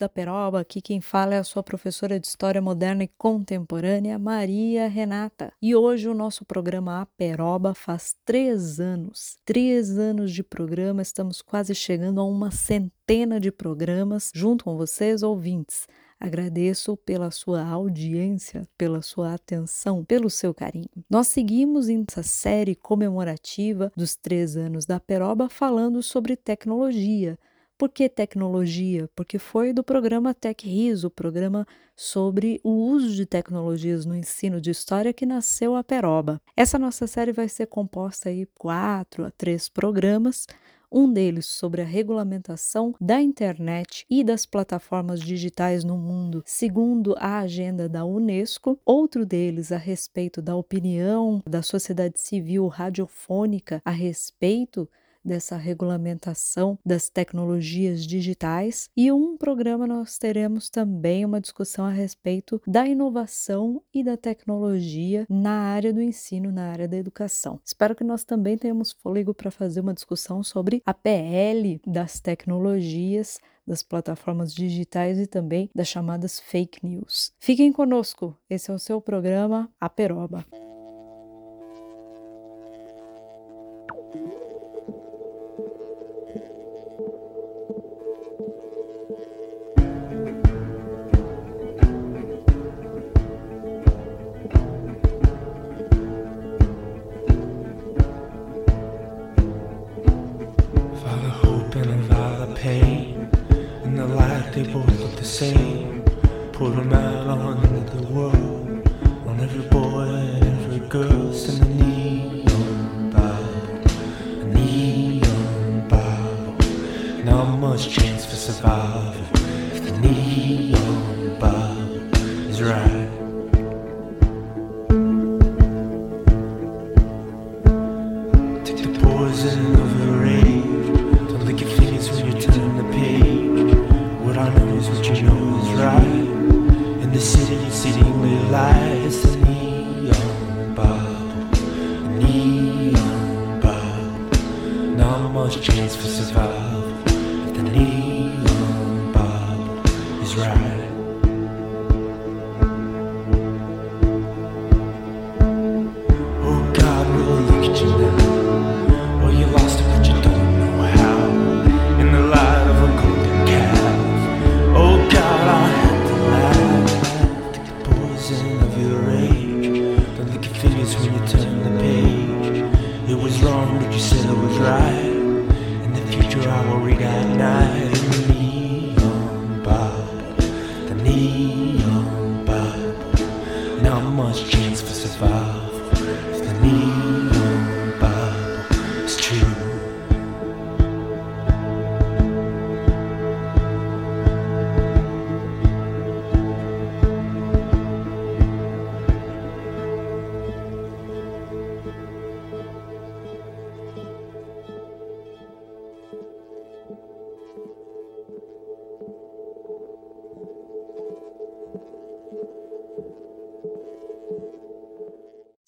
Da Peroba, aqui quem fala é a sua professora de História Moderna e Contemporânea, Maria Renata. E hoje o nosso programa A Peroba faz três anos. Três anos de programa, estamos quase chegando a uma centena de programas junto com vocês, ouvintes. Agradeço pela sua audiência, pela sua atenção, pelo seu carinho. Nós seguimos nessa série comemorativa dos três anos da Peroba falando sobre tecnologia. Por que tecnologia? Porque foi do programa TechRIS, o programa sobre o uso de tecnologias no ensino de história que nasceu a Peroba. Essa nossa série vai ser composta aí quatro a três programas um deles sobre a regulamentação da internet e das plataformas digitais no mundo, segundo a agenda da Unesco, outro deles a respeito da opinião da sociedade civil radiofônica a respeito dessa regulamentação das tecnologias digitais e um programa nós teremos também uma discussão a respeito da inovação e da tecnologia na área do ensino, na área da educação. Espero que nós também tenhamos fôlego para fazer uma discussão sobre a PL das tecnologias das plataformas digitais e também das chamadas fake news. Fiquem conosco, esse é o seu programa A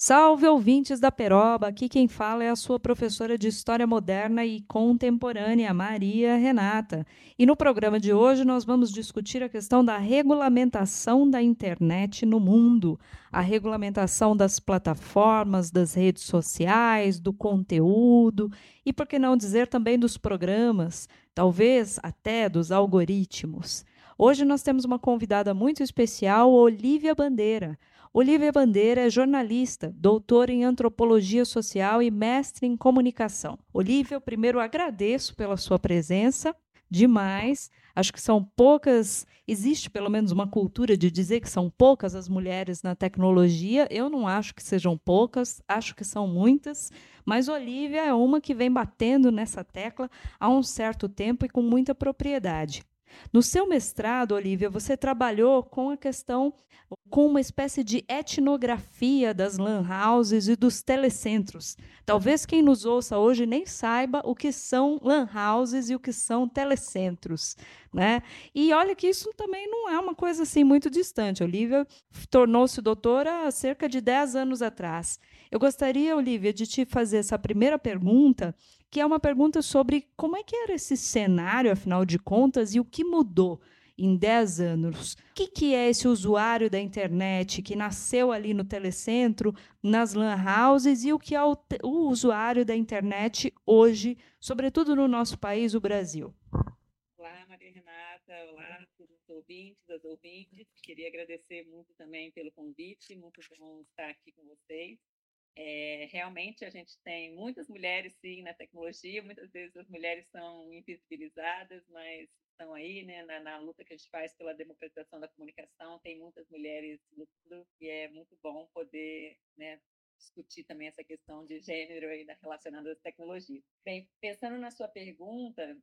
Salve ouvintes da Peroba! Aqui quem fala é a sua professora de História Moderna e Contemporânea, Maria Renata. E no programa de hoje nós vamos discutir a questão da regulamentação da internet no mundo, a regulamentação das plataformas, das redes sociais, do conteúdo e, por que não dizer, também dos programas, talvez até dos algoritmos. Hoje nós temos uma convidada muito especial, Olivia Bandeira. Olivia Bandeira é jornalista, doutora em antropologia social e mestre em comunicação. Olivia, eu primeiro agradeço pela sua presença, demais. Acho que são poucas, existe pelo menos uma cultura de dizer que são poucas as mulheres na tecnologia. Eu não acho que sejam poucas, acho que são muitas, mas Olivia é uma que vem batendo nessa tecla há um certo tempo e com muita propriedade. No seu mestrado, Olivia, você trabalhou com a questão, com uma espécie de etnografia das lan houses e dos telecentros. Talvez quem nos ouça hoje nem saiba o que são lan houses e o que são telecentros. Né? E olha que isso também não é uma coisa assim muito distante. Olivia tornou-se doutora há cerca de 10 anos atrás. Eu gostaria, Olivia, de te fazer essa primeira pergunta que é uma pergunta sobre como é que era esse cenário, afinal de contas, e o que mudou em 10 anos. O que, que é esse usuário da internet que nasceu ali no telecentro, nas lan houses, e o que é o, o usuário da internet hoje, sobretudo no nosso país, o Brasil? Olá, Maria Renata. Olá, todos os ouvintes, as ouvintes. Queria agradecer muito também pelo convite. Muito bom estar aqui com vocês. É, realmente a gente tem muitas mulheres sim na tecnologia, muitas vezes as mulheres são invisibilizadas, mas estão aí né, na, na, luta que a gente faz pela democratização da comunicação, tem muitas mulheres lutando e é muito bom poder né, discutir também essa questão de gênero aí relacionada às tecnologias. Bem, pensando na sua pergunta,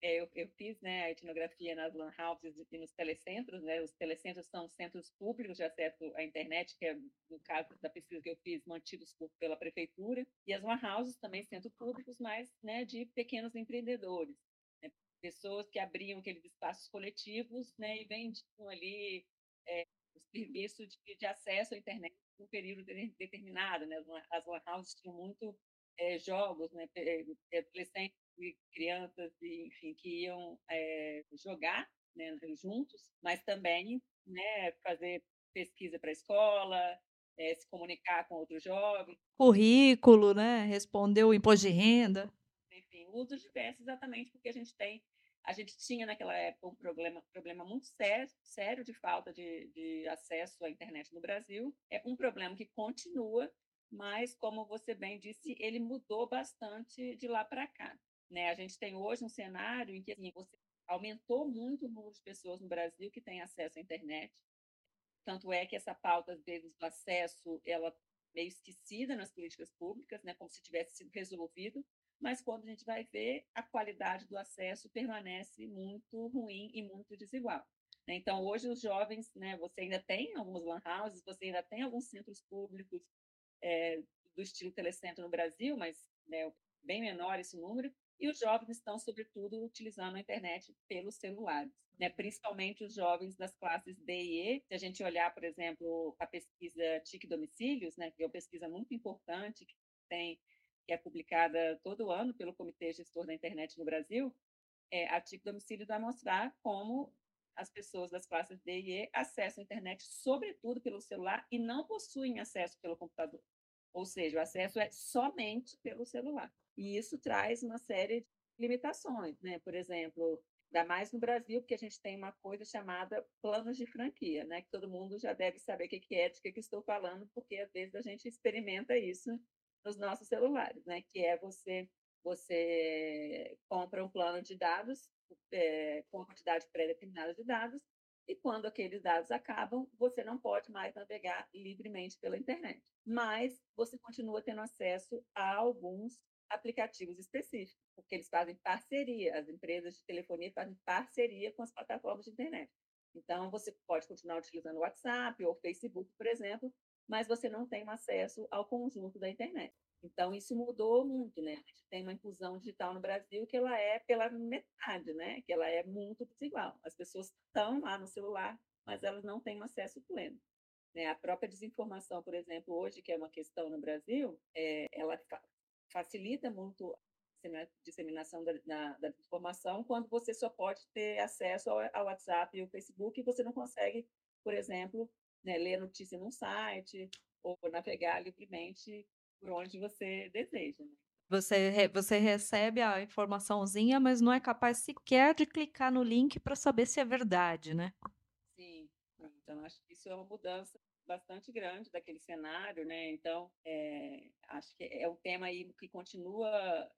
é, eu, eu, fiz né, a etnografia nas lan houses e nos telecentros. Né? Os telecentros são centros públicos de acesso à internet, que é, no caso da pesquisa que eu fiz, mantidos por, pela prefeitura. E as lan houses também centros públicos, mas né, de pequenos empreendedores. Pessoas que abriam aqueles espaços coletivos né, e vendiam ali é, o serviço de, de, acesso à internet num período determinado. Né? As lan houses tinham muito é, jogos, né? adolescentes e crianças, enfim, que iam é, jogar né, juntos, mas também né, fazer pesquisa para a escola, é, se comunicar com outros jovens. Currículo, né? Responder o imposto de renda. Enfim, usos diversos, exatamente porque a gente tem a gente tinha naquela época um problema, problema muito sério, sério de falta de, de acesso à internet no Brasil. É um problema que continua, mas, como você bem disse, ele mudou bastante de lá para cá. Né? A gente tem hoje um cenário em que assim, você aumentou muito o número de pessoas no Brasil que têm acesso à internet. Tanto é que essa pauta, às vezes, do acesso, ela meio esquecida nas políticas públicas, né, como se tivesse sido resolvido, mas quando a gente vai ver, a qualidade do acesso permanece muito ruim e muito desigual. Né? Então, hoje os jovens, né, você ainda tem alguns lan houses, você ainda tem alguns centros públicos é, do estilo telecentro no Brasil, mas né, bem menor esse número, e os jovens estão, sobretudo, utilizando a internet pelos celulares, né? principalmente os jovens das classes D e E. Se a gente olhar, por exemplo, a pesquisa TIC Domicílios, né? que é uma pesquisa muito importante, que, tem, que é publicada todo ano pelo Comitê Gestor da Internet no Brasil, é, a TIC Domicílios vai mostrar como as pessoas das classes D e E acessam a internet, sobretudo pelo celular, e não possuem acesso pelo computador. Ou seja, o acesso é somente pelo celular. E isso traz uma série de limitações, né? Por exemplo, ainda mais no Brasil, porque a gente tem uma coisa chamada planos de franquia, né? Que todo mundo já deve saber o que é, de que, que estou falando, porque às vezes a gente experimenta isso nos nossos celulares, né? Que é você você compra um plano de dados é, com uma quantidade pré-determinada de dados e quando aqueles dados acabam, você não pode mais navegar livremente pela internet. Mas você continua tendo acesso a alguns aplicativos específicos, porque eles fazem parceria, as empresas de telefonia fazem parceria com as plataformas de internet. Então, você pode continuar utilizando o WhatsApp ou o Facebook, por exemplo, mas você não tem acesso ao conjunto da internet. Então, isso mudou muito, né? A gente tem uma inclusão digital no Brasil que ela é pela metade, né? Que ela é muito desigual. As pessoas estão lá no celular, mas elas não têm acesso pleno. Né? A própria desinformação, por exemplo, hoje, que é uma questão no Brasil, é, ela facilita muito a disseminação da, da, da, informação quando você só pode ter acesso ao, ao, WhatsApp e ao Facebook e você não consegue, por exemplo, né, ler notícia num site ou navegar livremente por onde você deseja. Né? Você, você recebe a informaçãozinha, mas não é capaz sequer de clicar no link para saber se é verdade, né? Sim, então acho que isso é uma mudança bastante grande daquele cenário, né? Então, é, acho que é um tema aí que continua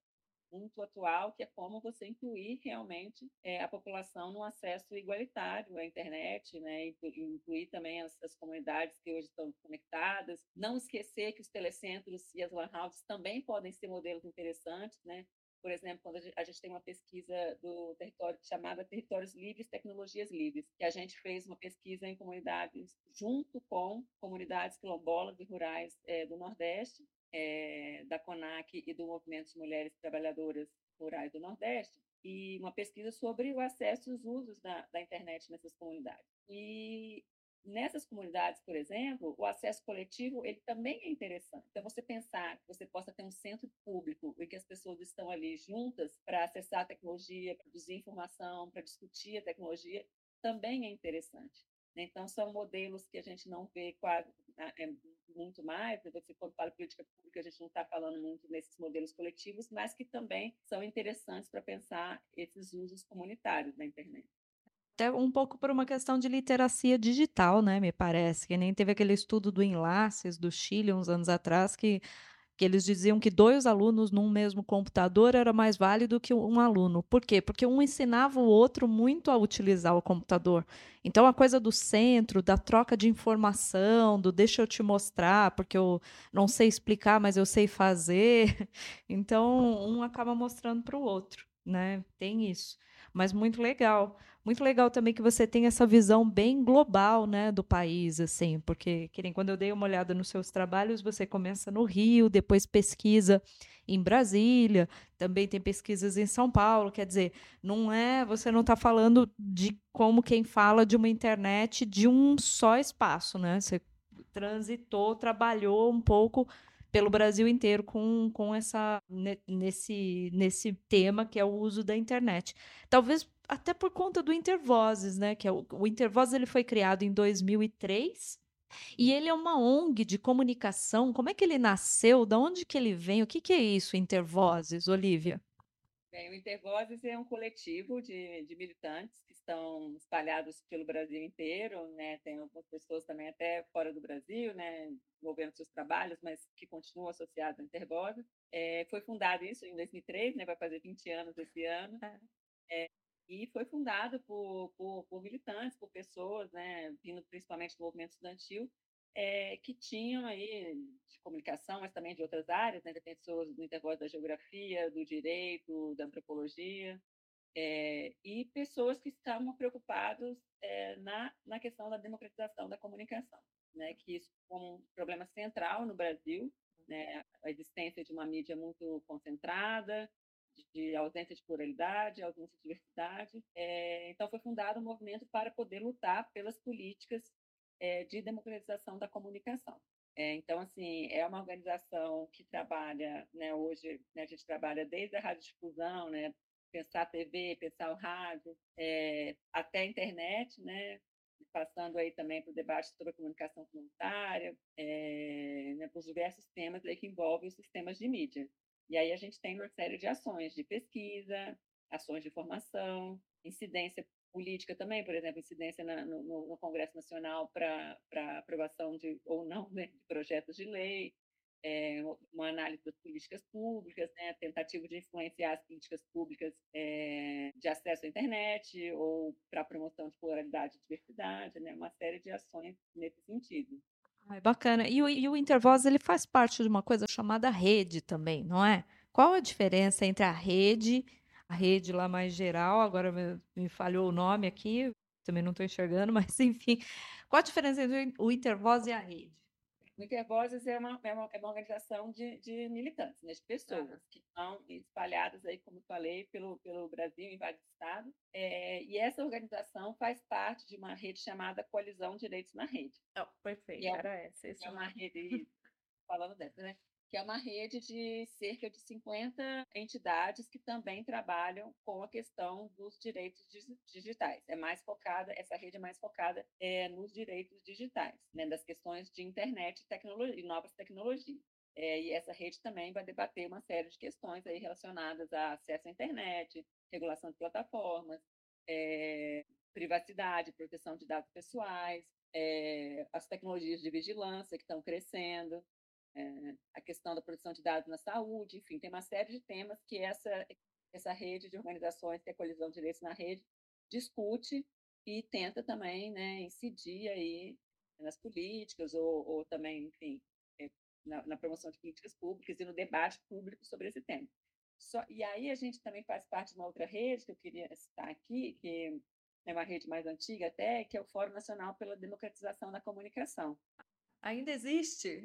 muito atual, que é como você incluir realmente é, a população no acesso igualitário à internet, né? incluir também as, as, comunidades que hoje estão conectadas, não esquecer que os telecentros e as lan houses também podem ser modelos interessantes, né? por exemplo, quando a gente tem uma pesquisa do território chamada Territórios Livres, Tecnologias Livres, que a gente fez uma pesquisa em comunidades junto com comunidades quilombolas e rurais é, do Nordeste, é, da CONAC e do Movimento de Mulheres Trabalhadoras Rurais do Nordeste, e uma pesquisa sobre o acesso e os usos da, da internet nessas comunidades. E Nessas comunidades, por exemplo, o acesso coletivo ele também é interessante. Então, você pensar que você possa ter um centro público e que as pessoas estão ali juntas para acessar a tecnologia, produzir informação, para discutir a tecnologia, também é interessante. Né? Então, são modelos que a gente não vê quase, é muito mais, né, quando fala política pública, a gente não está falando muito nesses modelos coletivos, mas que também são interessantes para pensar esses usos comunitários da internet. Até um pouco por uma questão de literacia digital, né, me parece, que nem teve aquele estudo do Enlaces, do Chile, uns anos atrás, que que eles diziam que dois alunos num mesmo computador era mais válido que um aluno. Por quê? Porque um ensinava o outro muito a utilizar o computador. Então, a coisa do centro, da troca de informação, do deixa eu te mostrar, porque eu não sei explicar, mas eu sei fazer. Então, um acaba mostrando para o outro, né? Tem isso. Mas muito legal. Muito legal também que você tem essa visão bem global, né, do país, assim, porque que nem quando eu dei uma olhada nos seus trabalhos, você começa no Rio, depois pesquisa em Brasília, também tem pesquisas em São Paulo, quer dizer, não é, você não está falando de como quem fala de uma internet de um só espaço, né? Você transitou, trabalhou um pouco pelo Brasil inteiro com, com essa nesse, nesse tema que é o uso da internet. Talvez até por conta do Intervozes, né? Que é o, o Intervozes ele foi criado em 2003 e ele é uma ONG de comunicação. Como é que ele nasceu? Da onde que ele vem? O que, que é isso, Intervozes, Olivia? Bem, o Intervozes é um coletivo de, de militantes que estão espalhados pelo Brasil inteiro, né? Tem algumas pessoas também até fora do Brasil, né? Envolvendo seus trabalhos, mas que continuam associados ao Intervozes. É, foi fundado isso em 2003, né? Vai fazer 20 anos esse ano. É, e foi fundado por, por, por, militantes, por pessoas, né, vindo principalmente do movimento estudantil, é, que tinham aí de comunicação, mas também de outras áreas, né, de pessoas do intervalo da geografia, do direito, da antropologia, é, e pessoas que estavam preocupados é, na, na questão da democratização da comunicação, né, que isso foi um problema central no Brasil, né, a existência de uma mídia muito concentrada, de ausência de pluralidade, ausência de diversidade. É, então, foi fundado um movimento para poder lutar pelas políticas de democratização da comunicação. É, então, assim, é uma organização que trabalha, né, hoje né, a gente trabalha desde a radiodifusão, né, pensar a TV, pensar o rádio, é, até a internet, né, passando aí também para o debate sobre a comunicação comunitária, é, né, para os diversos temas que envolvem os sistemas de mídia. E aí a gente tem uma série de ações de pesquisa, ações de formação, incidência política também, por exemplo, incidência na, no, no, Congresso Nacional para aprovação de ou não né, de projetos de lei, é, uma análise das políticas públicas, né, tentativa de influenciar as políticas públicas é, de acesso à internet ou para promoção de pluralidade e diversidade, né, uma série de ações nesse sentido. Ai, bacana. E o, e o Intervoz ele faz parte de uma coisa chamada rede também, não é? Qual a diferença entre a rede, a rede lá mais geral, agora me, me falhou o nome aqui, também não estou enxergando, mas enfim. Qual a diferença entre o Intervoz e a rede? O Intervozes é uma, é uma, é uma organização de, de militantes, né, de pessoas uhum. que estão espalhadas aí, como falei, pelo, pelo Brasil, em vários estados. É, e essa organização faz parte de uma rede chamada Coalizão Direitos na Rede. Oh, perfeito, é, era essa. É uma rede, falando dessa, né? Que é uma rede de cerca de 50 entidades que também trabalham com a questão dos direitos digitais. É mais focada, essa rede é mais focada é, nos direitos digitais, né, das questões de internet e, tecnologia, e novas tecnologias. É, e essa rede também vai debater uma série de questões aí relacionadas a acesso à internet, regulação de plataformas, é, privacidade, proteção de dados pessoais, é, as tecnologias de vigilância que estão crescendo, é, a questão da produção de dados na saúde, enfim, tem uma série de temas que essa, essa rede de organizações, que é a Colisão de Direitos na Rede, discute e tenta também né, incidir aí nas políticas ou, ou também, enfim, é, na, na, promoção de políticas públicas e no debate público sobre esse tema. Só, e aí a gente também faz parte de uma outra rede que eu queria citar aqui, que é uma rede mais antiga até, que é o Fórum Nacional pela Democratização da Comunicação, Ainda existe?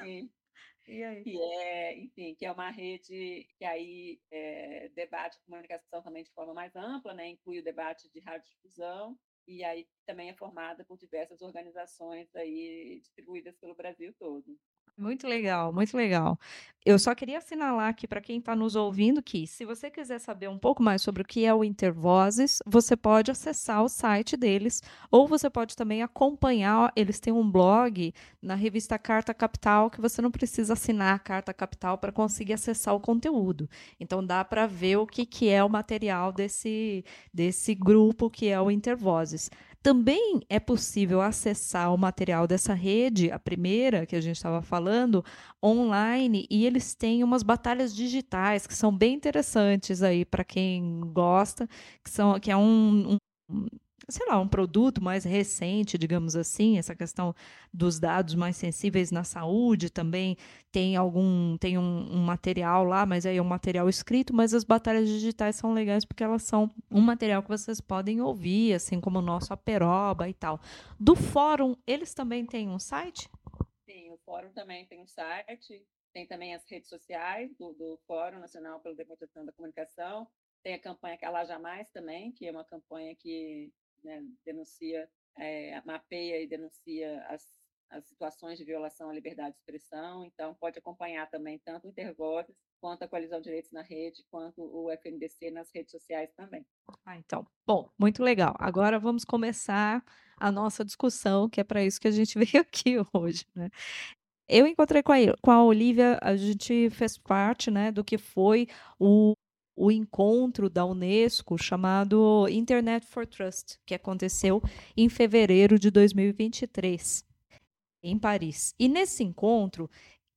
Sim. E aí? Que é, enfim, que é uma rede que aí é, debate comunicação também de forma mais ampla, né? inclui o debate de radiodifusão, e aí também é formada por diversas organizações aí distribuídas pelo Brasil todo. Muito legal, muito legal. Eu só queria assinalar aqui para quem está nos ouvindo que, se você quiser saber um pouco mais sobre o que é o Intervozes, você pode acessar o site deles, ou você pode também acompanhar. Eles têm um blog na revista Carta Capital que você não precisa assinar a Carta Capital para conseguir acessar o conteúdo. Então dá para ver o que, que é o material desse, desse grupo que é o Intervozes. Também é possível acessar o material dessa rede, a primeira que a gente estava falando, online, e eles têm umas batalhas digitais que são bem interessantes aí para quem gosta, que, são, que é um, um sei lá, um produto mais recente, digamos assim, essa questão dos dados mais sensíveis na saúde também tem algum tem um, um, material lá, mas aí é um material escrito, mas as batalhas digitais são legais porque elas são um material que vocês podem ouvir, assim como o nosso Aperoba e tal. Do fórum, eles também têm um site? Sim, o fórum também tem um site, tem também as redes sociais do, do Fórum Nacional pela Democratização da Comunicação, tem a campanha Calar Jamais também, que é uma campanha que né, denuncia, é, mapeia e denuncia as, as situações de violação à liberdade de expressão, então pode acompanhar também tanto o Intervozes quanto a Coalizão de Direitos na Rede, quanto o FNDC nas redes sociais também. Ah, então, bom, muito legal. Agora vamos começar a nossa discussão, que é para isso que a gente veio aqui hoje, né? Eu encontrei com a, com a Olivia, a gente fez parte, né, do que foi o o encontro da Unesco chamado Internet for Trust, que aconteceu em fevereiro de 2023, em Paris. E nesse encontro, o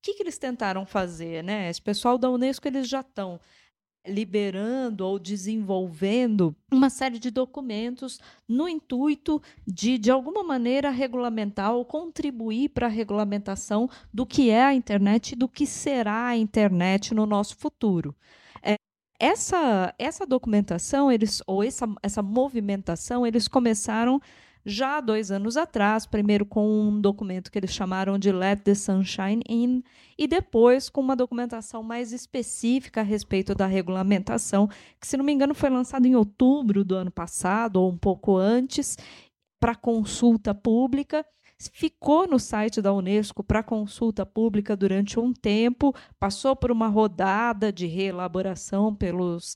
que, que eles tentaram fazer? Né? Esse pessoal da Unesco eles já estão liberando ou desenvolvendo uma série de documentos no intuito de, de alguma maneira, regulamentar ou contribuir para a regulamentação do que é a internet e do que será a internet no nosso futuro. Essa, essa documentação, eles, ou essa, essa movimentação, eles começaram já há dois anos atrás, primeiro com um documento que eles chamaram de Let the Sunshine In, e depois com uma documentação mais específica a respeito da regulamentação, que, se não me engano, foi lançado em outubro do ano passado, ou um pouco antes, para consulta pública ficou no site da Unesco para consulta pública durante um tempo, passou por uma rodada de reelaboração pelos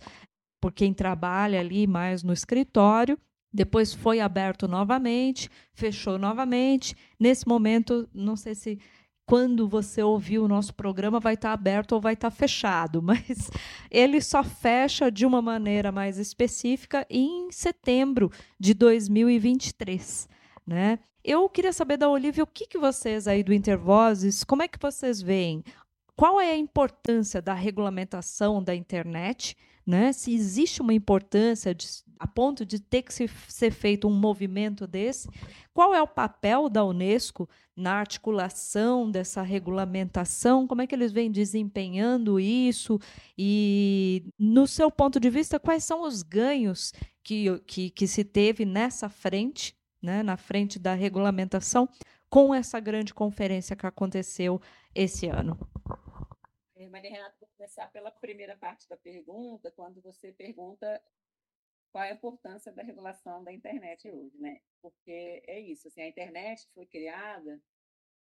por quem trabalha ali mais no escritório. Depois foi aberto novamente, fechou novamente. Nesse momento, não sei se quando você ouvir o nosso programa vai estar aberto ou vai estar fechado, mas ele só fecha de uma maneira mais específica em setembro de 2023, né? Eu queria saber da Olivia o que, que vocês aí do Intervozes, como é que vocês veem? Qual é a importância da regulamentação da internet? Né? Se existe uma importância de, a ponto de ter que se, ser feito um movimento desse, qual é o papel da Unesco na articulação dessa regulamentação? Como é que eles vêm desempenhando isso? E, no seu ponto de vista, quais são os ganhos que, que, que se teve nessa frente né, na frente da regulamentação com essa grande conferência que aconteceu esse ano? É, Maria Renata, vou começar pela primeira parte da pergunta, quando você pergunta qual é a importância da regulação da internet hoje, né? Porque é isso, assim, a internet foi criada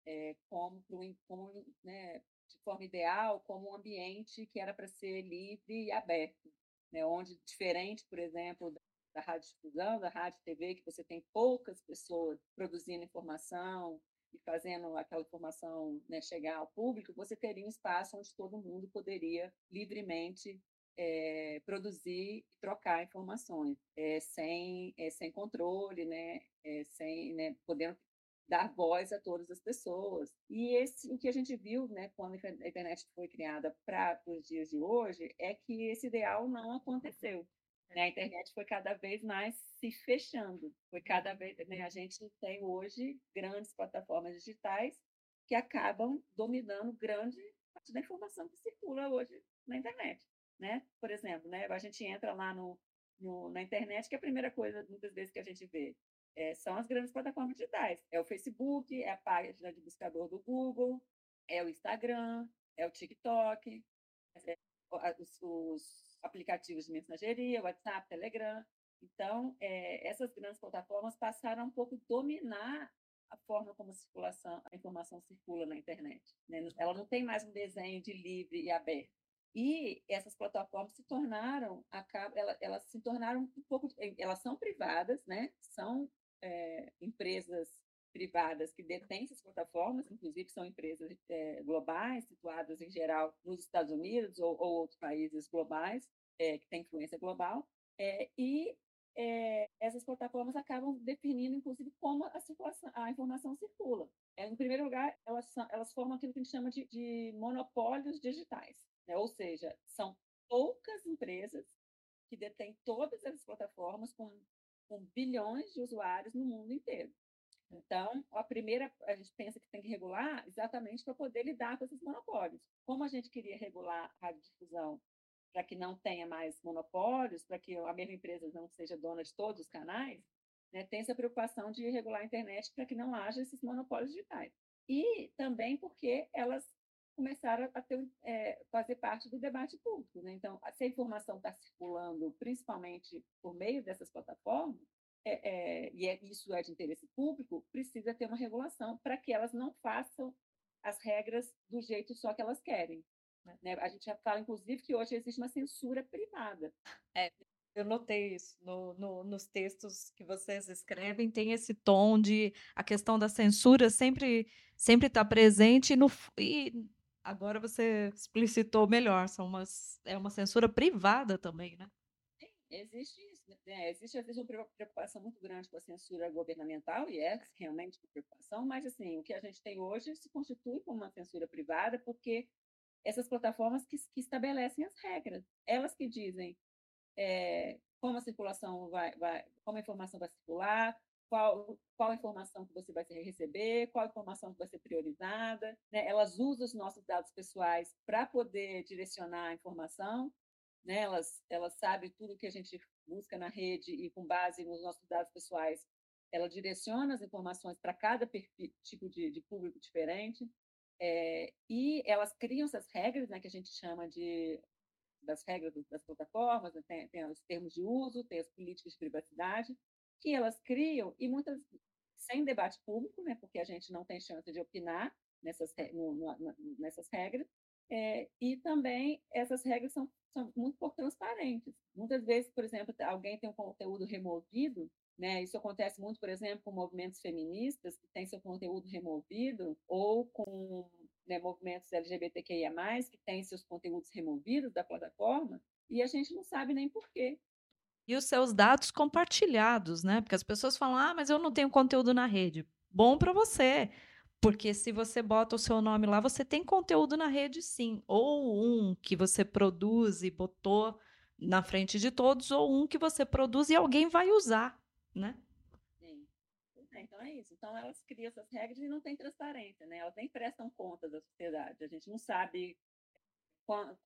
é, como, como né, de forma ideal, como um ambiente que era para ser livre e aberto, né? onde, diferente, por exemplo, da rádio difusão, da rádio TV, que você tem poucas pessoas produzindo informação e fazendo aquela informação né, chegar ao público, você teria um espaço onde todo mundo poderia livremente é, produzir e trocar informações, é, sem, é, sem controle, né, sem né, podendo dar voz a todas as pessoas. E esse, o que a gente viu, né, quando a internet foi criada para os dias de hoje, é que esse ideal não aconteceu. Né? A internet foi cada vez mais se fechando. Foi cada vez, né? A gente tem hoje grandes plataformas digitais que acabam dominando grande parte da informação que circula hoje na internet, né? Por exemplo, né? A gente entra lá no, no na internet que a primeira coisa muitas vezes que a gente vê é, são as grandes plataformas digitais. É o Facebook, é a página de buscador do Google, é o Instagram, é o TikTok, é, os, os aplicativos de mensageria, WhatsApp, Telegram. Então, é, essas grandes plataformas passaram um pouco a dominar a forma como a, a informação circula na internet. Né? Ela não tem mais um desenho de livre e aberto. E essas plataformas se tornaram, elas, elas se tornaram um pouco, elas são privadas, né? São é, empresas privadas que detêm essas plataformas, inclusive são empresas é, globais, situadas em geral nos Estados Unidos ou, ou outros países globais, é, que têm influência global, é, e é, essas plataformas acabam definindo, inclusive, como a, a informação circula. É, em primeiro lugar, elas, são, elas formam aquilo que a gente chama de, de monopólios digitais, né? ou seja, são poucas empresas que detêm todas essas plataformas com, com bilhões de usuários no mundo inteiro. Então, a primeira, a gente pensa que tem que regular exatamente para poder lidar com esses monopólios. Como a gente queria regular a radiodifusão para que não tenha mais monopólios, para que a mesma empresa não seja dona de todos os canais, né, tem essa preocupação de regular a internet para que não haja esses monopólios digitais. E também porque elas começaram a ter, é, fazer parte do debate público. Né? Então, se a informação está circulando principalmente por meio dessas plataformas, é, é, e é, isso é de interesse público, precisa ter uma regulação para que elas não façam as regras do jeito só que elas querem. Né? A gente já fala, inclusive, que hoje existe uma censura privada. É, eu notei isso no, no, nos textos que vocês escrevem, tem esse tom de a questão da censura sempre sempre está presente no, e agora você explicitou melhor, são umas, é uma censura privada também, né? Existe isso. Né? Existe, às vezes, uma preocupação muito grande com a censura governamental, e é realmente uma preocupação, mas assim, o que a gente tem hoje se constitui como uma censura privada, porque essas plataformas que, que estabelecem as regras. Elas que dizem é, como a circulação vai, vai, como a informação vai circular, qual, qual informação que você vai receber, qual informação que vai ser priorizada. Né? Elas usam os nossos dados pessoais para poder direcionar a informação. Né? Elas, elas sabem tudo que a gente busca na rede e, com base nos nossos dados pessoais, ela direciona as informações para cada perfil, tipo de, de público diferente. É, e elas criam essas regras, né, que a gente chama de das regras das plataformas, né, tem, tem os termos de uso, tem as políticas de privacidade, que elas criam, e muitas sem debate público, né, porque a gente não tem chance de opinar nessas, no, no, nessas regras, é, e também essas regras são, são muito pouco transparentes. Muitas vezes, por exemplo, alguém tem um conteúdo removido, né? Isso acontece muito, por exemplo, com movimentos feministas que têm seu conteúdo removido, ou com né, movimentos LGBTQIA, que têm seus conteúdos removidos da plataforma, e a gente não sabe nem por quê. E os seus dados compartilhados, né? Porque as pessoas falam: ah, mas eu não tenho conteúdo na rede. Bom para você. Porque se você bota o seu nome lá, você tem conteúdo na rede sim. Ou um que você produz e botou na frente de todos, ou um que você produz e alguém vai usar né? Sim. É, então é isso. Então elas criam essas regras e não tem transparência, né? Elas nem prestam conta da sociedade. A gente não sabe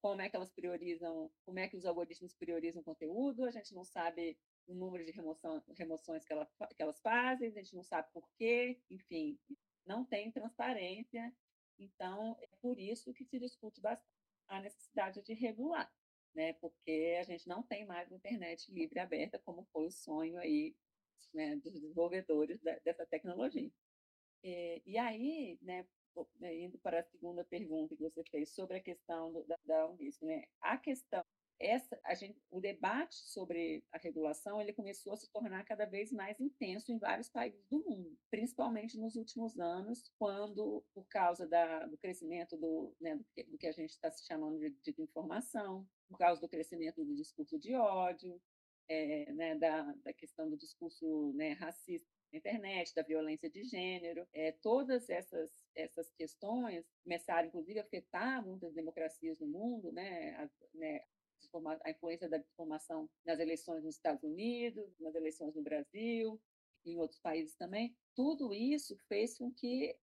como é que elas priorizam, como é que os algoritmos priorizam o conteúdo, a gente não sabe o número de remoção, remoções que, ela, que elas fazem, a gente não sabe por quê, enfim, não tem transparência. Então, é por isso que se discute bastante a necessidade de regular, né? Porque a gente não tem mais internet livre e aberta, como foi o sonho aí né, dos desenvolvedores da, dessa tecnologia. E, e aí, né, né, indo para a segunda pergunta que você fez sobre a questão do, da, da Unesco, né, a questão essa, gente, o debate sobre a regulação ele começou a se tornar cada vez mais intenso em vários países do mundo, principalmente nos últimos anos, quando, por causa da, do crescimento do, né, do, que, do, que, a gente está se chamando de, de informação, por causa do crescimento do discurso de ódio, é, né, da, da, questão do discurso né, racista na internet, da violência de gênero, é, todas essas, essas questões começaram, inclusive, a afetar muitas democracias no mundo, né, a, né, a influência da desinformação nas eleições nos Estados Unidos, nas eleições no Brasil, em outros países também. Tudo isso fez com que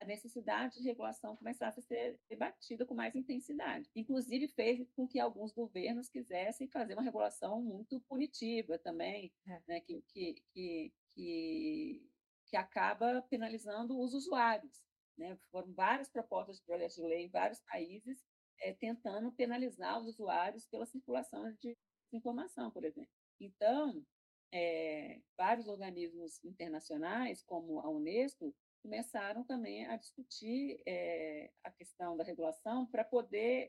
a necessidade de regulação começasse a ser debatida com mais intensidade. Inclusive, fez com que alguns governos quisessem fazer uma regulação muito punitiva também, é. né, que, que, que, que, que acaba penalizando os usuários. Né? Foram várias propostas de projeto de lei em vários países é, tentando penalizar os usuários pela circulação de informação, por exemplo. Então, é, vários organismos internacionais, como a Unesco, começaram também a discutir é, a questão da regulação para poder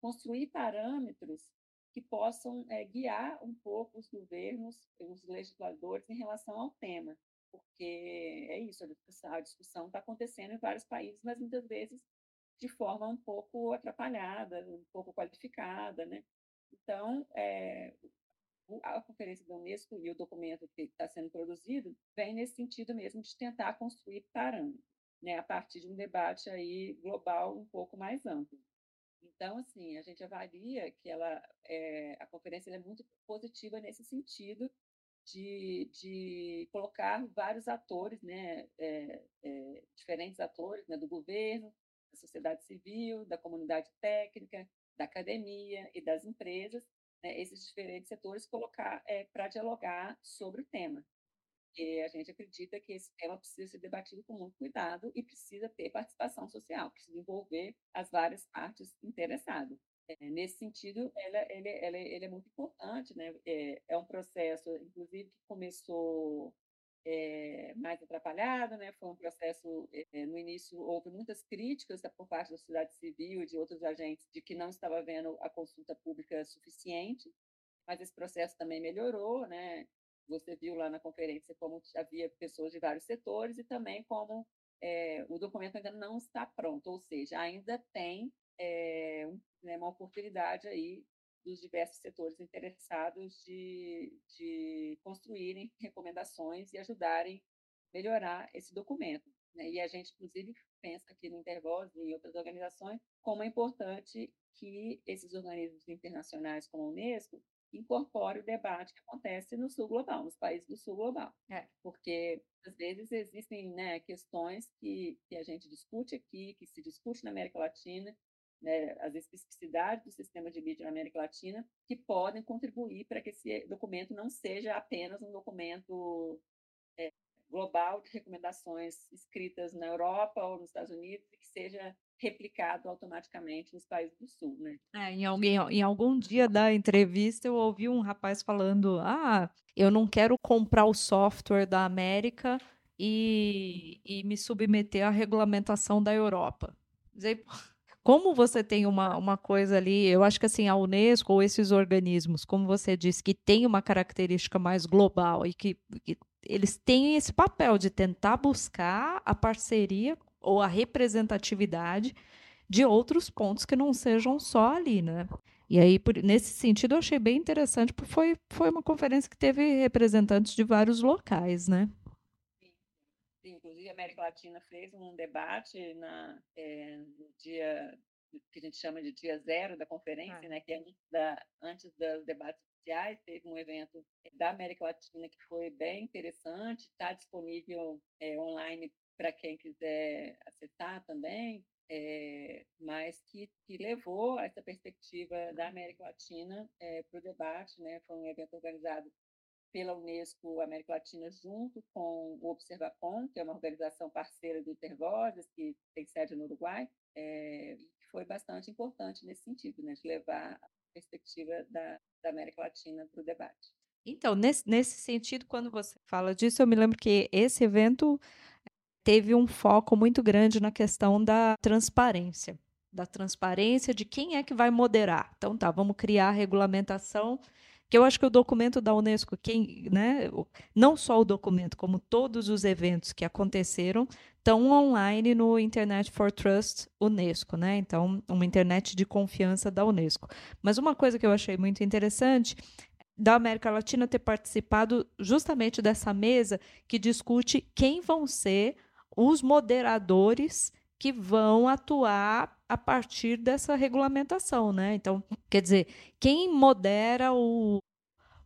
construir parâmetros que possam é, guiar um pouco os governos, os legisladores em relação ao tema, porque é isso, a discussão está acontecendo em vários países, mas muitas vezes de forma um pouco atrapalhada, um pouco qualificada, né? Então, é, a conferência da Unesco e o documento que está sendo produzido vem nesse sentido mesmo de tentar construir parâmetros, né, a partir de um debate aí global um pouco mais amplo. Então, assim, a gente avalia que ela, é, a conferência é muito positiva nesse sentido de, de colocar vários atores, né, é, é, diferentes atores né, do governo, da sociedade civil, da comunidade técnica, da academia e das empresas, né, esses diferentes setores, colocar é, para dialogar sobre o tema. E a gente acredita que esse tema precisa ser debatido com muito cuidado e precisa ter participação social, precisa envolver as várias partes interessadas. É, nesse sentido, ela, ele, ela, ele é muito importante, né? É, é, um processo, inclusive, que começou é, mais atrapalhado, né? Foi um processo, é, no início houve muitas críticas por parte da sociedade civil e de outros agentes de que não estava havendo a consulta pública suficiente, mas esse processo também melhorou, né? você viu lá na conferência como havia pessoas de vários setores e também como é, o documento ainda não está pronto, ou seja, ainda tem né, uma oportunidade aí dos diversos setores interessados de, de construírem recomendações e ajudarem a melhorar esse documento. Né? E a gente, inclusive, pensa aqui no Intervoz e em outras organizações como é importante que esses organismos internacionais como a Unesco incorpore o debate que acontece no sul global, nos países do sul global. É. Porque, às vezes, existem né, questões que, que a gente discute aqui, que se discute na América Latina, né, as especificidades do sistema de mídia na América Latina, que podem contribuir para que esse documento não seja apenas um documento é, global de recomendações escritas na Europa ou nos Estados Unidos e que seja replicado automaticamente nos países do Sul, né? É, em, alguém, em algum dia da entrevista eu ouvi um rapaz falando: ah, eu não quero comprar o software da América e, e me submeter à regulamentação da Europa. Como você tem uma, uma coisa ali, eu acho que assim, a Unesco ou esses organismos, como você disse, que tem uma característica mais global e que, que eles têm esse papel de tentar buscar a parceria ou a representatividade de outros pontos que não sejam só ali, né? E aí, por, nesse sentido, eu achei bem interessante, porque foi, foi uma conferência que teve representantes de vários locais, né? Inclusive a América Latina fez um debate na, é, no dia que a gente chama de dia zero da conferência, ah. né, que é antes, da, antes dos debates oficiais, teve um evento da América Latina que foi bem interessante, está disponível é, online para quem quiser acessar também, é, mas que, que, levou essa perspectiva da América Latina é, para o debate. Né? Foi um evento organizado pela Unesco América Latina junto com o Observacom, que é uma organização parceira do Intervozes, que tem sede no Uruguai, é, que foi bastante importante nesse sentido, né, de levar a perspectiva da, da América Latina para o debate. Então, nesse, nesse sentido, quando você fala disso, eu me lembro que esse evento teve um foco muito grande na questão da transparência, da transparência de quem é que vai moderar. Então, tá, vamos criar a regulamentação, que eu acho que o documento da Unesco, quem, né, não só o documento, como todos os eventos que aconteceram, estão online no Internet for Trust Unesco, né? Então, uma internet de confiança da Unesco. Mas uma coisa que eu achei muito interessante da América Latina ter participado justamente dessa mesa que discute quem vão ser os moderadores que vão atuar a partir dessa regulamentação, né? Então, quer dizer, quem modera o,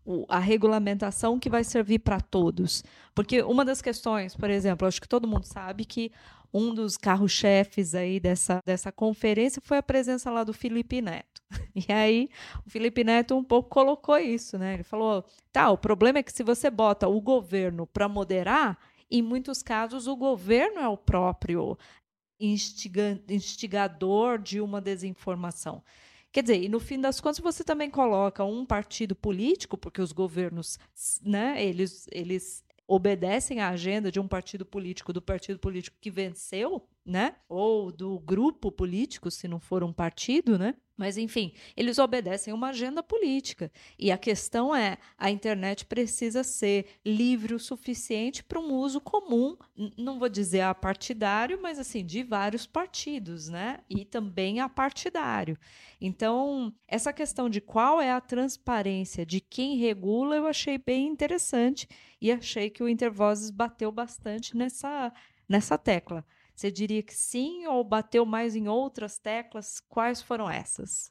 o, a regulamentação que vai servir para todos? Porque uma das questões, por exemplo, acho que todo mundo sabe que um dos carros-chefes aí dessa, dessa conferência foi a presença lá do Felipe Neto. E aí, o Felipe Neto um pouco colocou isso, né? Ele falou: tá, o problema é que se você bota o governo para moderar, em muitos casos, o governo é o próprio instiga instigador de uma desinformação. Quer dizer, e no fim das contas você também coloca um partido político, porque os governos, né, eles, eles obedecem à agenda de um partido político, do partido político que venceu, né? Ou do grupo político, se não for um partido, né? Mas, enfim, eles obedecem uma agenda política. E a questão é: a internet precisa ser livre o suficiente para um uso comum, não vou dizer apartidário, mas assim, de vários partidos, né? E também apartidário. Então, essa questão de qual é a transparência de quem regula, eu achei bem interessante e achei que o Intervozes bateu bastante nessa, nessa tecla. Você diria que sim ou bateu mais em outras teclas? Quais foram essas?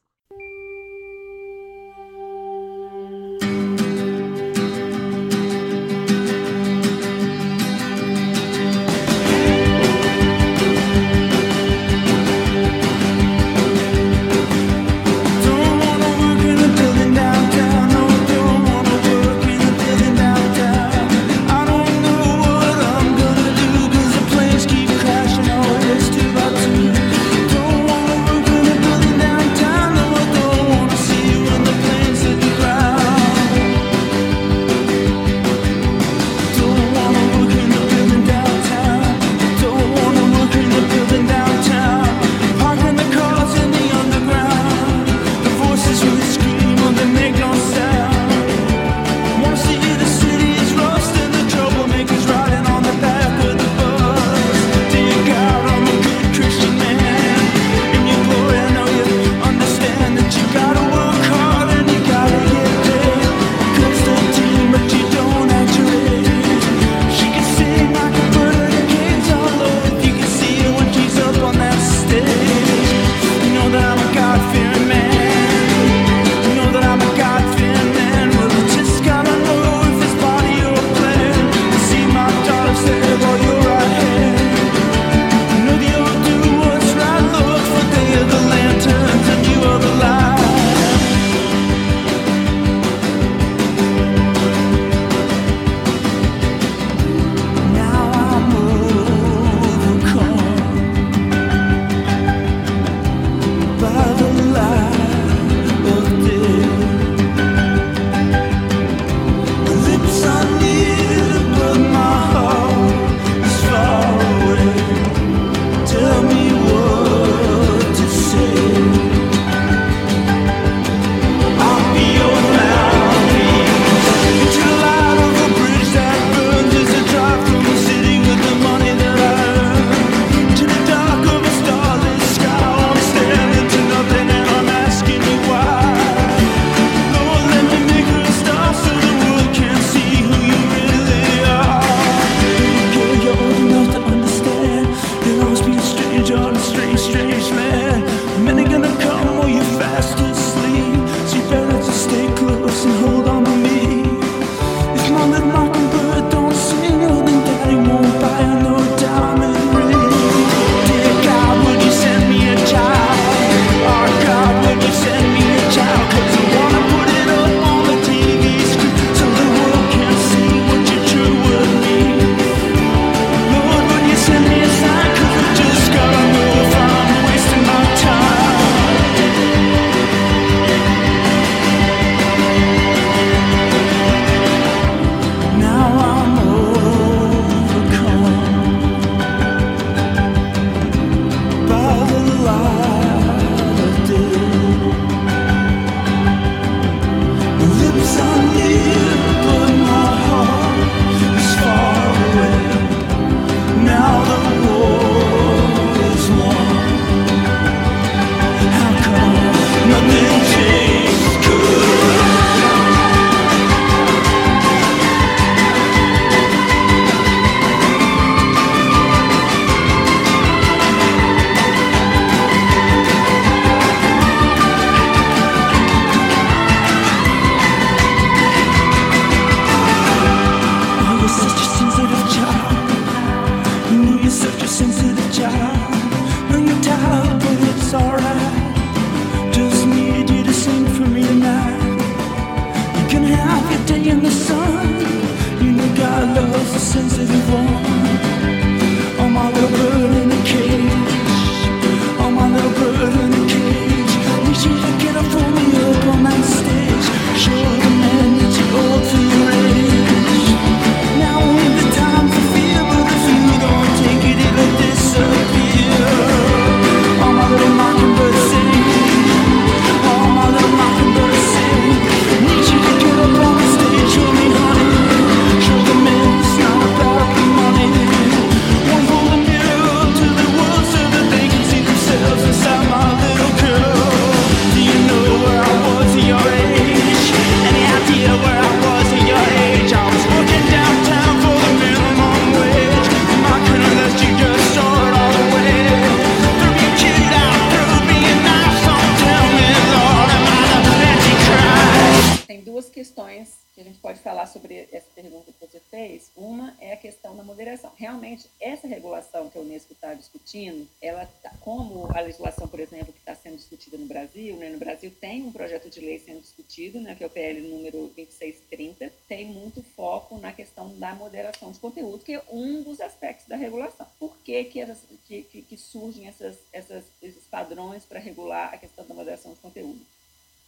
Questões que a gente pode falar sobre essa pergunta que você fez. Uma é a questão da moderação. Realmente, essa regulação que a Unesco está discutindo, ela tá, como a legislação, por exemplo, que está sendo discutida no Brasil, né? no Brasil tem um projeto de lei sendo discutido, né? que é o PL número 2630, tem muito foco na questão da moderação de conteúdo, que é um dos aspectos da regulação. Por que, que, essas, que, que, que surgem essas, essas, esses padrões para regular a questão da moderação de conteúdo?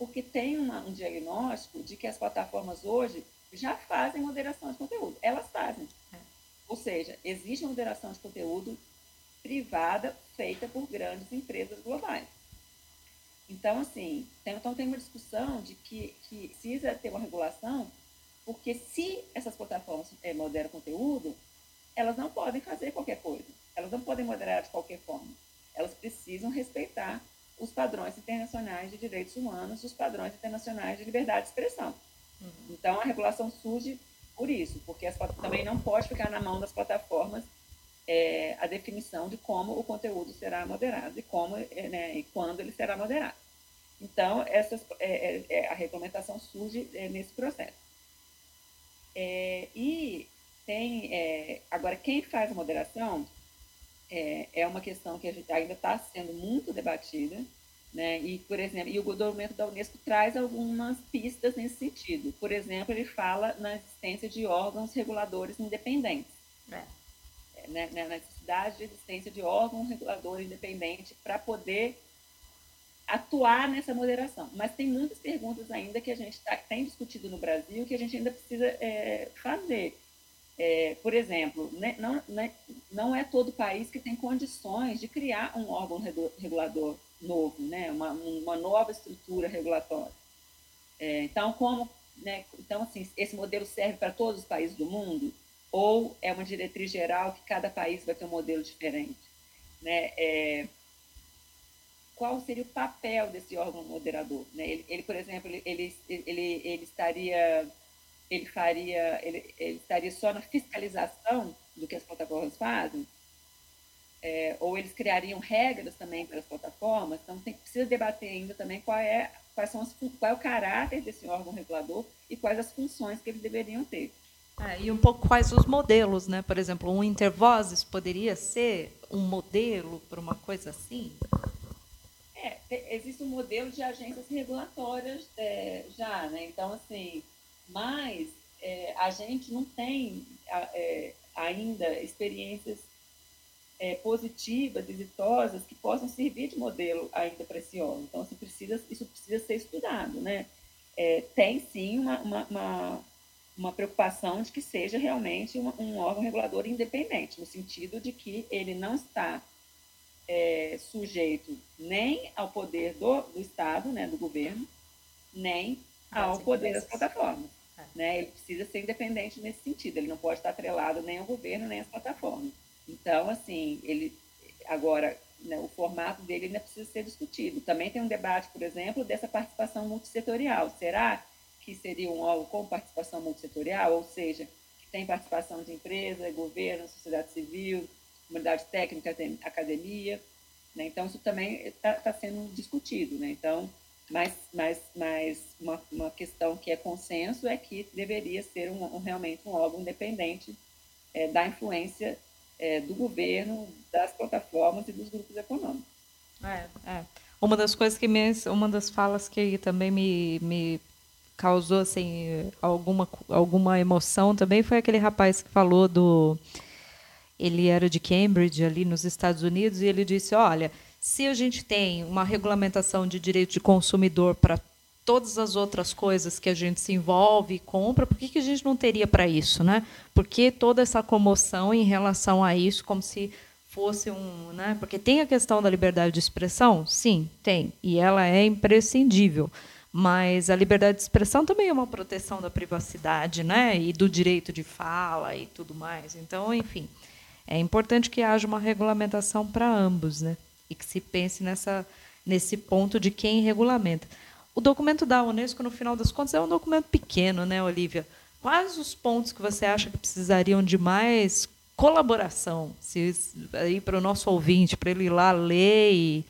porque tem uma, um diagnóstico de que as plataformas hoje já fazem moderação de conteúdo. Elas fazem. É. Ou seja, existe moderação de conteúdo privada feita por grandes empresas globais. Então, assim, tem, então tem uma discussão de que, que precisa ter uma regulação, porque se essas plataformas é, moderam conteúdo, elas não podem fazer qualquer coisa. Elas não podem moderar de qualquer forma. Elas precisam respeitar os padrões internacionais de direitos humanos, os padrões internacionais de liberdade de expressão. Então, a regulação surge por isso, porque as, também não pode ficar na mão das plataformas é, a definição de como o conteúdo será moderado e como é, né, e quando ele será moderado. Então, essas, é, é, é a regulamentação surge é, nesse processo. e tem, agora, quem faz a moderação é, uma questão que ainda está sendo muito debatida, né? E, por exemplo, e o documento da Unesco traz algumas pistas nesse sentido. Por exemplo, ele fala na existência de órgãos reguladores independentes. É. É, né? Na necessidade de existência de órgão regulador independente para poder atuar nessa moderação. Mas tem muitas perguntas ainda que a gente tá, tem discutido no Brasil que a gente ainda precisa é, fazer. É, por exemplo, né, não, né, não é todo país que tem condições de criar um órgão regulador novo, né, uma, uma nova estrutura regulatória. É, então, como, né, então, assim, esse modelo serve para todos os países do mundo ou é uma diretriz geral que cada país vai ter um modelo diferente? Né? É, qual seria o papel desse órgão moderador? Né? Ele, ele, por exemplo, ele, ele, ele, estaria ele faria, ele, ele estaria só na fiscalização do que as plataformas fazem, é, ou eles criariam regras também para as plataformas, então tem, precisa debater ainda também qual é, quais são as, qual é o caráter desse órgão regulador e quais as funções que eles deveriam ter. É, e um pouco quais os modelos, né? Por exemplo, um Intervozes poderia ser um modelo para uma coisa assim? É, existe um modelo de agências regulatórias é, já, né? Então, assim, mas é, a gente não tem é, ainda experiências é, positivas, exitosas, que possam servir de modelo ainda para esse órgão. Então, assim, precisa, isso precisa ser estudado. Né? É, tem, sim, uma, uma, uma, uma, preocupação de que seja realmente um, um, órgão regulador independente, no sentido de que ele não está é, sujeito nem ao poder do, do Estado, né, do governo, nem ao poder das plataformas. É. Né? Ele precisa ser independente nesse sentido, ele não pode estar atrelado nem ao governo, nem às plataformas. Então, assim, ele agora né, o formato dele ainda precisa ser discutido. Também tem um debate, por exemplo, dessa participação multissetorial. Será que seria um órgão com participação multissetorial, ou seja, que tem participação de empresa, governo, sociedade civil, comunidade técnica, academia? Né? Então, isso também está tá sendo discutido. Né? Então, mas, mas, mas uma, uma questão que é consenso é que deveria ser um, um realmente um órgão independente é, da influência é, do governo, das plataformas e dos grupos econômicos. É, é. Uma das coisas que me, uma das falas que também me, me causou assim alguma alguma emoção também foi aquele rapaz que falou do ele era de Cambridge ali nos Estados Unidos e ele disse olha se a gente tem uma regulamentação de direito de consumidor para todas as outras coisas que a gente se envolve e compra, por que, que a gente não teria para isso? Né? Por que toda essa comoção em relação a isso, como se fosse um. Né? Porque tem a questão da liberdade de expressão? Sim, tem. E ela é imprescindível. Mas a liberdade de expressão também é uma proteção da privacidade né? e do direito de fala e tudo mais. Então, enfim, é importante que haja uma regulamentação para ambos. Né? e que se pense nessa, nesse ponto de quem regulamenta. O documento da Unesco, no final das contas, é um documento pequeno, né, Olivia? Quais os pontos que você acha que precisariam de mais colaboração se, aí para o nosso ouvinte, para ele ir lá ler e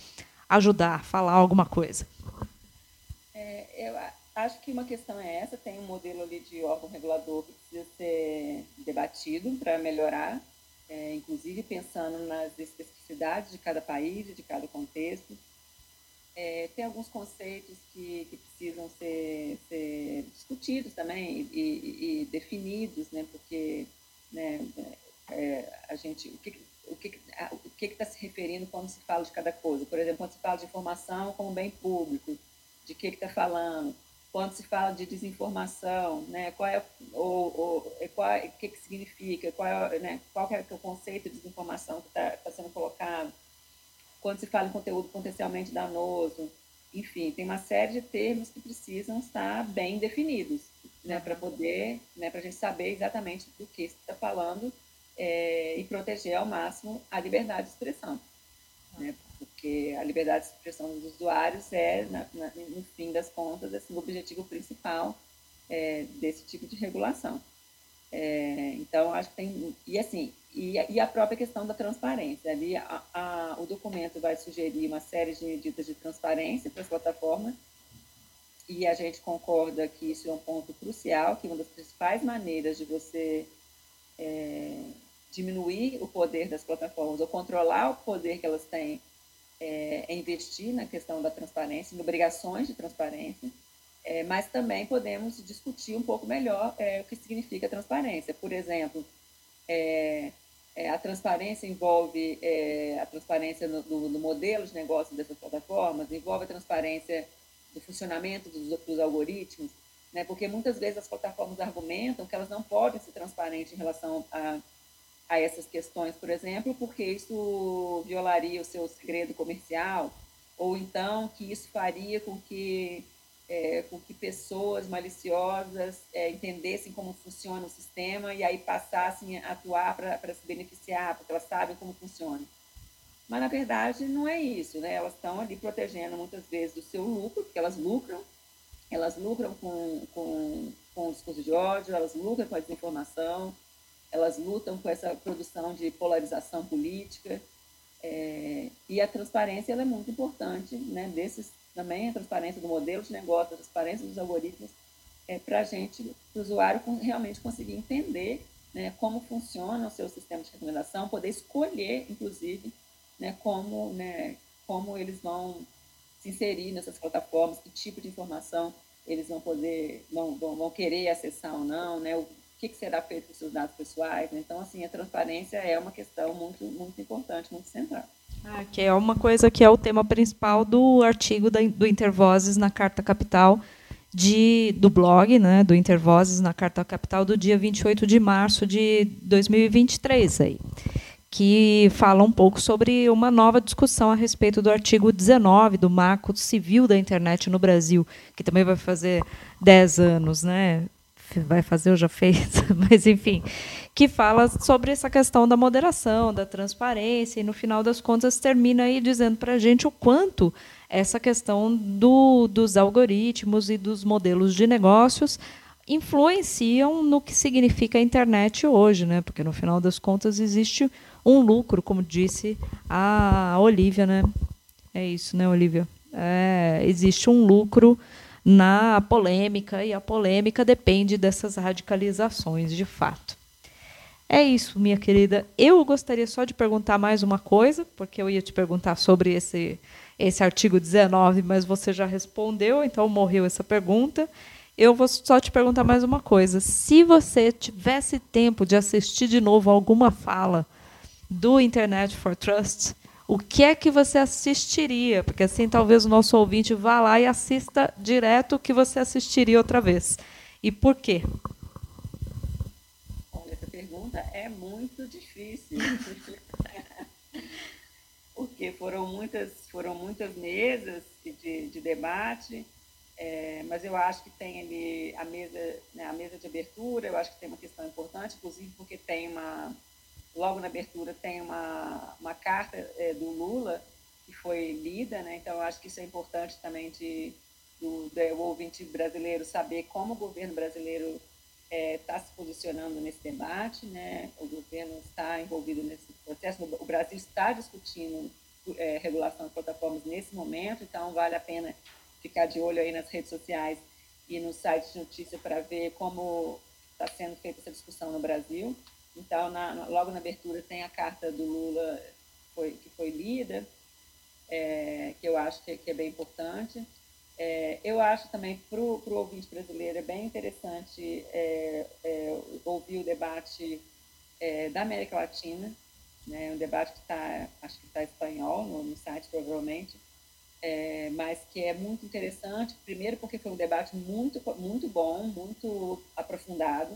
ajudar, falar alguma coisa? É, eu, acho que uma questão é essa, tem um modelo ali de órgão regulador que precisa ser debatido para melhorar, é, inclusive pensando nas especificidades de cada país de cada contexto. É, tem alguns conceitos que, que precisam ser, ser, discutidos também e, e, e, definidos, né? Porque né, é, a gente o que o que o que está se referindo quando se fala de cada coisa? Por exemplo, quando se fala de informação como bem público, de que está falando? Quando se fala de desinformação, né? Qual é ou, ou é, qual, o que, que significa? Qual é, né? Qual é o conceito de desinformação que está tá sendo colocado? Quando se fala em conteúdo potencialmente danoso. Enfim, tem uma série de termos que precisam estar bem definidos, né, para poder, né, para a gente saber exatamente do que está falando é, e proteger ao máximo a liberdade de expressão. Né, porque a liberdade de expressão dos usuários é, na, na, no fim das contas, assim, o objetivo principal é, desse tipo de regulação. É, então, acho que tem. E assim, e, e, a própria questão da transparência. Ali, a, a, o documento vai sugerir uma série de medidas de transparência para as plataformas, e a gente concorda que isso é um ponto crucial, que uma das principais maneiras de você é, diminuir o poder das plataformas ou controlar o poder que elas têm é, é investir na questão da transparência, em obrigações de transparência, é, mas também podemos discutir um pouco melhor é, o que significa transparência. Por exemplo, é, a transparência envolve é, a transparência no, no, no, modelo de negócio dessas plataformas, envolve a transparência do funcionamento dos, dos algoritmos, né? porque muitas vezes as plataformas argumentam que elas não podem ser transparentes em relação a, a essas questões, por exemplo, porque isso violaria o seu segredo comercial, ou então que isso faria com que é, com que pessoas maliciosas é, entendessem como funciona o sistema e aí passassem a atuar para se beneficiar, porque elas sabem como funciona. Mas, na verdade, não é isso, né? Elas estão ali protegendo muitas vezes do seu lucro, porque elas lucram, elas lucram com, com, com o discurso de ódio, elas lucram com a desinformação, elas lutam com essa produção de polarização política, é, e a transparência ela é muito importante né, desses também a transparência do modelo de negócio, a transparência dos algoritmos, é, para a gente, o usuário realmente conseguir entender né, como funciona o seu sistema de recomendação, poder escolher, inclusive, né, como, né, como eles vão se inserir nessas plataformas, que tipo de informação eles vão poder, vão, vão, vão querer acessar ou não, né, o que, que será feito com seus dados pessoais. Né? Então, assim, a transparência é uma questão muito, muito importante, muito central. Ah, que é uma coisa que é o tema principal do artigo da, do Intervozes na Carta Capital, de, do blog, né, do Intervozes na Carta Capital, do dia 28 de março de 2023. Aí, que fala um pouco sobre uma nova discussão a respeito do artigo 19 do Marco Civil da Internet no Brasil, que também vai fazer 10 anos, né? Vai fazer ou já fez, mas enfim, que fala sobre essa questão da moderação, da transparência, e no final das contas termina aí dizendo para a gente o quanto essa questão do, dos algoritmos e dos modelos de negócios influenciam no que significa a internet hoje, né? Porque no final das contas existe um lucro, como disse a Olivia, né? É isso, né, Olivia? É, existe um lucro na polêmica, e a polêmica depende dessas radicalizações de fato. É isso, minha querida. Eu gostaria só de perguntar mais uma coisa, porque eu ia te perguntar sobre esse, esse artigo 19, mas você já respondeu, então morreu essa pergunta. Eu vou só te perguntar mais uma coisa. Se você tivesse tempo de assistir de novo alguma fala do Internet for Trust, o que é que você assistiria? Porque assim talvez o nosso ouvinte vá lá e assista direto o que você assistiria outra vez. E por quê? Olha, essa pergunta é muito difícil. Porque foram muitas, foram muitas mesas de, de debate, é, mas eu acho que tem ali a mesa, né, a mesa de abertura, eu acho que tem uma questão importante, inclusive porque tem uma logo na abertura tem uma, uma carta é, do Lula que foi lida, né? então acho que isso é importante também de, do, do ouvinte brasileiro saber como o governo brasileiro está é, se posicionando nesse debate, né? o governo está envolvido nesse processo, o Brasil está discutindo é, regulação de plataformas nesse momento, então vale a pena ficar de olho aí nas redes sociais ir no site de notícia para ver como está sendo feita essa discussão no Brasil. Então, na, logo na abertura tem a carta do Lula foi, que foi lida, é, que eu acho que, que, é bem importante. É, eu acho também para o ouvinte brasileiro é bem interessante é, é ouvir o debate é, da América Latina, né, um debate que está, acho que está espanhol no, no site provavelmente, é, mas que é muito interessante, primeiro porque foi um debate muito, muito bom, muito aprofundado.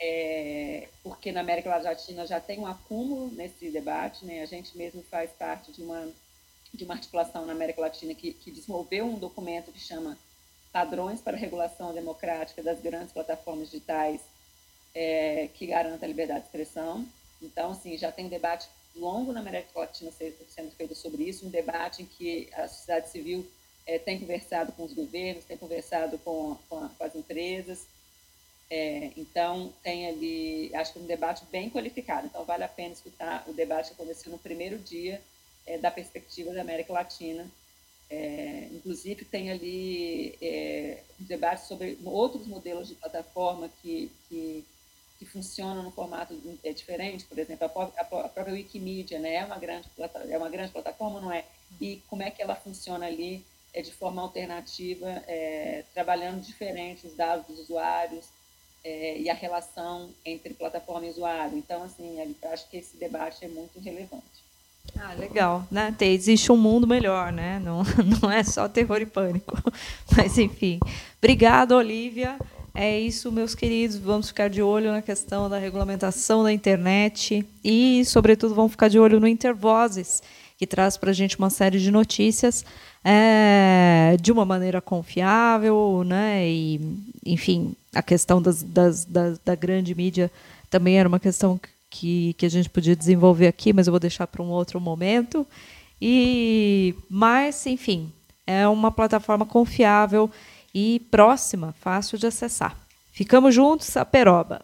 É, porque na América Latina já tem um acúmulo nesse debate, né? a gente mesmo faz parte de uma, de uma articulação na América Latina que, que desenvolveu um documento que chama Padrões para a Regulação Democrática das Grandes Plataformas Digitais é, que garanta a liberdade de expressão. Então, assim, já tem um debate longo na América Latina sendo feito sobre isso, um debate em que a sociedade civil é, tem conversado com os governos, tem conversado com, com, a, com as empresas. É, então, tem ali, acho que um debate bem qualificado. Então, vale a pena escutar o debate que aconteceu no primeiro dia é, da perspectiva da América Latina. É, inclusive, tem ali é, um debate sobre outros modelos de plataforma que, que que funcionam no formato é diferente, por exemplo, a, a, a própria Wikimedia, né, é uma grande é uma grande plataforma, não é? E como é que ela funciona ali é de forma alternativa, é, trabalhando diferente os dados dos usuários é, e a relação entre plataforma e usuário. Então, assim, acho que esse debate é muito relevante. Ah, legal, né? Existe um mundo melhor, né? Não, não é só terror e pânico. Mas, enfim. Obrigada, Olivia. É isso, meus queridos. Vamos ficar de olho na questão da regulamentação da internet e, sobretudo, vamos ficar de olho no Intervozes, que traz para a gente uma série de notícias é, de uma maneira confiável, né? E, enfim, a questão das, das, das, da grande mídia também era uma questão que, que a gente podia desenvolver aqui, mas eu vou deixar para um outro momento. E, mas, enfim, é uma plataforma confiável e próxima, fácil de acessar. Ficamos juntos, a Peroba.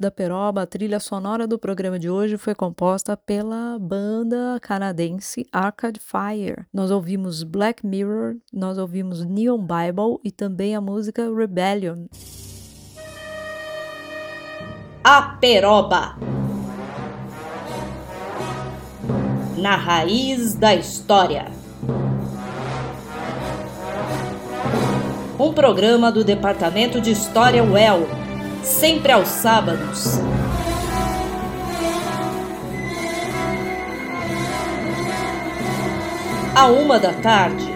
Da Peroba, a trilha sonora do programa de hoje foi composta pela banda canadense Arcade Fire. Nós ouvimos Black Mirror, nós ouvimos Neon Bible e também a música Rebellion. A Peroba Na raiz da história. Um programa do Departamento de História UEL sempre aos sábados. À uma da tarde.